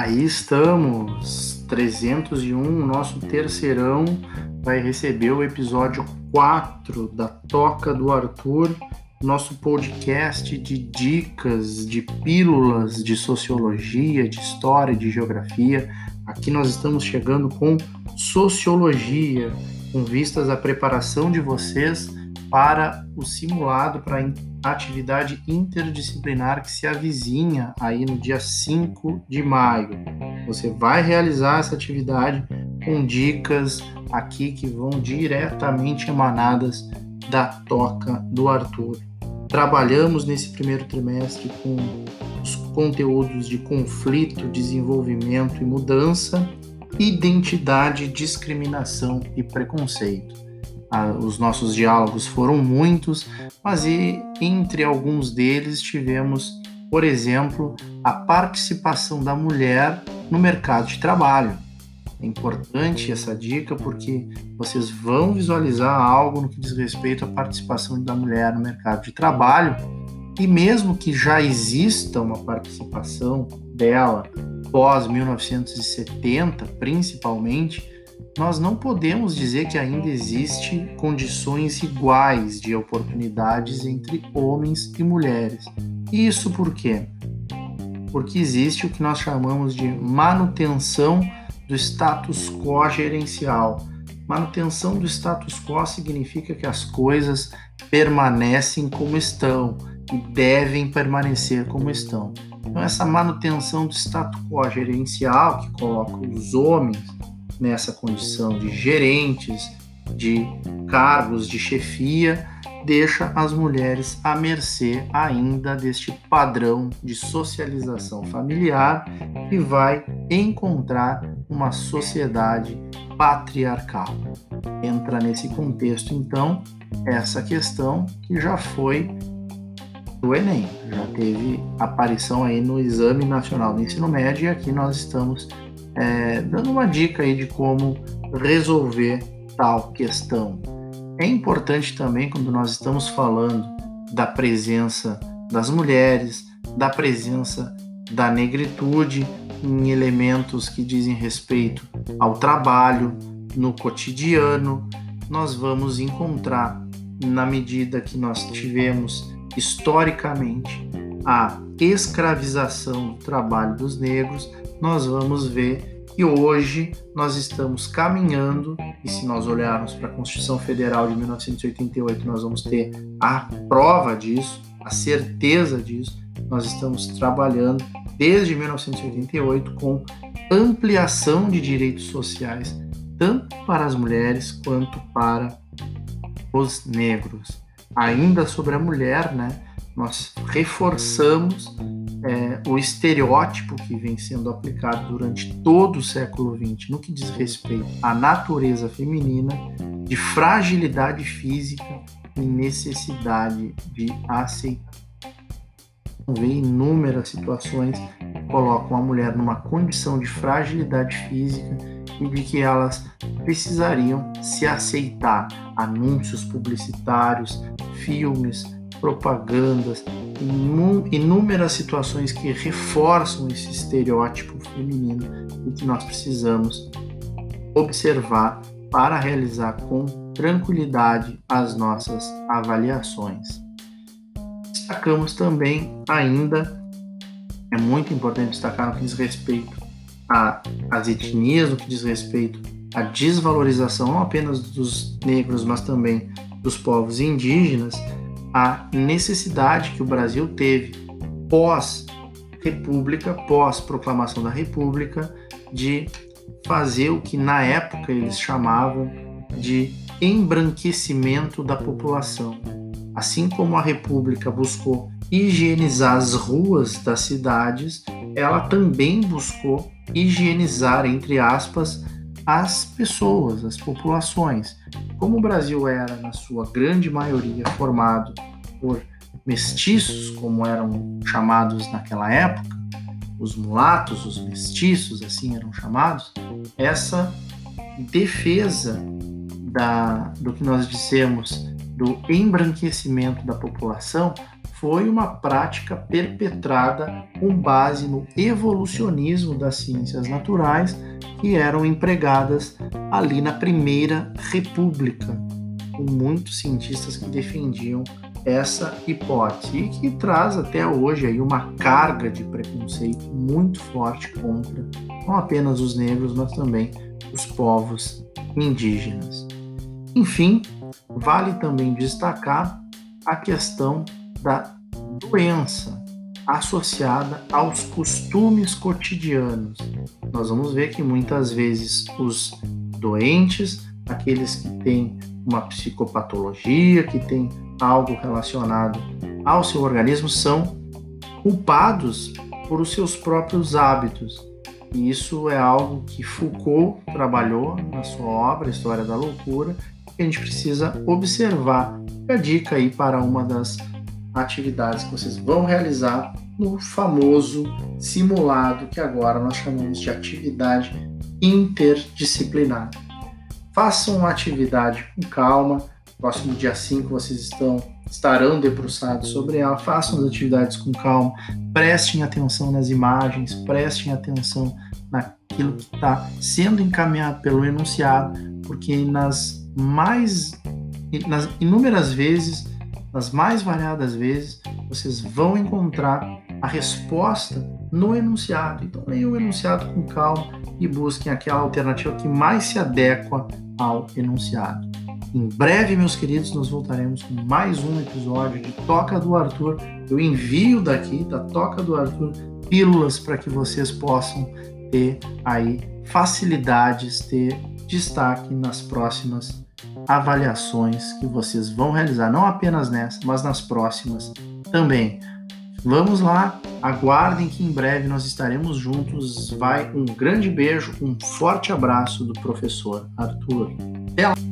Aí estamos, 301, nosso terceirão vai receber o episódio 4 da Toca do Arthur, nosso podcast de dicas, de pílulas de sociologia, de história, de geografia. Aqui nós estamos chegando com sociologia, com vistas à preparação de vocês para o simulado, para a atividade interdisciplinar que se avizinha aí no dia 5 de maio. Você vai realizar essa atividade com dicas aqui que vão diretamente emanadas da toca do Arthur. Trabalhamos nesse primeiro trimestre com os conteúdos de conflito, desenvolvimento e mudança, identidade, discriminação e preconceito os nossos diálogos foram muitos, mas e, entre alguns deles tivemos, por exemplo, a participação da mulher no mercado de trabalho. É importante essa dica porque vocês vão visualizar algo no que diz respeito à participação da mulher no mercado de trabalho e mesmo que já exista uma participação dela pós 1970, principalmente, nós não podemos dizer que ainda existe condições iguais de oportunidades entre homens e mulheres. Isso por quê? Porque existe o que nós chamamos de manutenção do status quo gerencial. Manutenção do status quo significa que as coisas permanecem como estão e devem permanecer como estão. Então, essa manutenção do status quo gerencial, que coloca os homens nessa condição de gerentes, de cargos de chefia, deixa as mulheres à mercê ainda deste padrão de socialização familiar e vai encontrar uma sociedade patriarcal. Entra nesse contexto, então, essa questão que já foi do Enem, já teve aparição aí no Exame Nacional do Ensino Médio e aqui nós estamos é, dando uma dica aí de como resolver tal questão. É importante também quando nós estamos falando da presença das mulheres, da presença da negritude em elementos que dizem respeito ao trabalho, no cotidiano, nós vamos encontrar, na medida que nós tivemos historicamente a escravização do trabalho dos negros, nós vamos ver que hoje nós estamos caminhando, e se nós olharmos para a Constituição Federal de 1988, nós vamos ter a prova disso, a certeza disso. Nós estamos trabalhando desde 1988 com ampliação de direitos sociais, tanto para as mulheres quanto para os negros. Ainda sobre a mulher, né? Nós reforçamos é, o estereótipo que vem sendo aplicado durante todo o século XX no que diz respeito à natureza feminina, de fragilidade física e necessidade de aceitar. Vê inúmeras situações que colocam a mulher numa condição de fragilidade física e de que elas precisariam se aceitar anúncios publicitários, filmes, propagandas, inúmeras situações que reforçam esse estereótipo feminino e que nós precisamos observar para realizar com tranquilidade as nossas avaliações. Destacamos também ainda, é muito importante destacar no que diz respeito às etnias, no que diz respeito à desvalorização não apenas dos negros, mas também dos povos indígenas, a necessidade que o Brasil teve pós-república, pós-proclamação da república, de fazer o que na época eles chamavam de embranquecimento da população. Assim como a república buscou higienizar as ruas das cidades, ela também buscou higienizar, entre aspas, as pessoas, as populações. Como o Brasil era, na sua grande maioria, formado por mestiços, como eram chamados naquela época, os mulatos, os mestiços, assim eram chamados, essa defesa da, do que nós dissemos do embranquecimento da população foi uma prática perpetrada com base no evolucionismo das ciências naturais que eram empregadas ali na Primeira República, com muitos cientistas que defendiam essa hipótese e que traz até hoje aí uma carga de preconceito muito forte contra não apenas os negros, mas também os povos indígenas. Enfim, vale também destacar a questão da doença associada aos costumes cotidianos. Nós vamos ver que muitas vezes os doentes, aqueles que têm uma psicopatologia, que têm algo relacionado ao seu organismo, são culpados por os seus próprios hábitos. E isso é algo que Foucault trabalhou na sua obra História da Loucura, que a gente precisa observar. A dica aí para uma das atividades que vocês vão realizar no famoso simulado que agora nós chamamos de atividade interdisciplinar. Façam a atividade com calma. Próximo dia 5 vocês estão estarão debruçados sobre ela. Façam as atividades com calma. Prestem atenção nas imagens, prestem atenção naquilo que está sendo encaminhado pelo enunciado, porque nas mais nas inúmeras vezes nas mais variadas vezes, vocês vão encontrar a resposta no enunciado. Então, leiam o enunciado com calma e busquem aquela alternativa que mais se adequa ao enunciado. Em breve, meus queridos, nós voltaremos com mais um episódio de Toca do Arthur. Eu envio daqui da Toca do Arthur pílulas para que vocês possam ter aí facilidades, ter destaque nas próximas avaliações que vocês vão realizar, não apenas nessa, mas nas próximas também. Vamos lá, aguardem que em breve nós estaremos juntos. Vai um grande beijo, um forte abraço do professor Arthur. Até lá!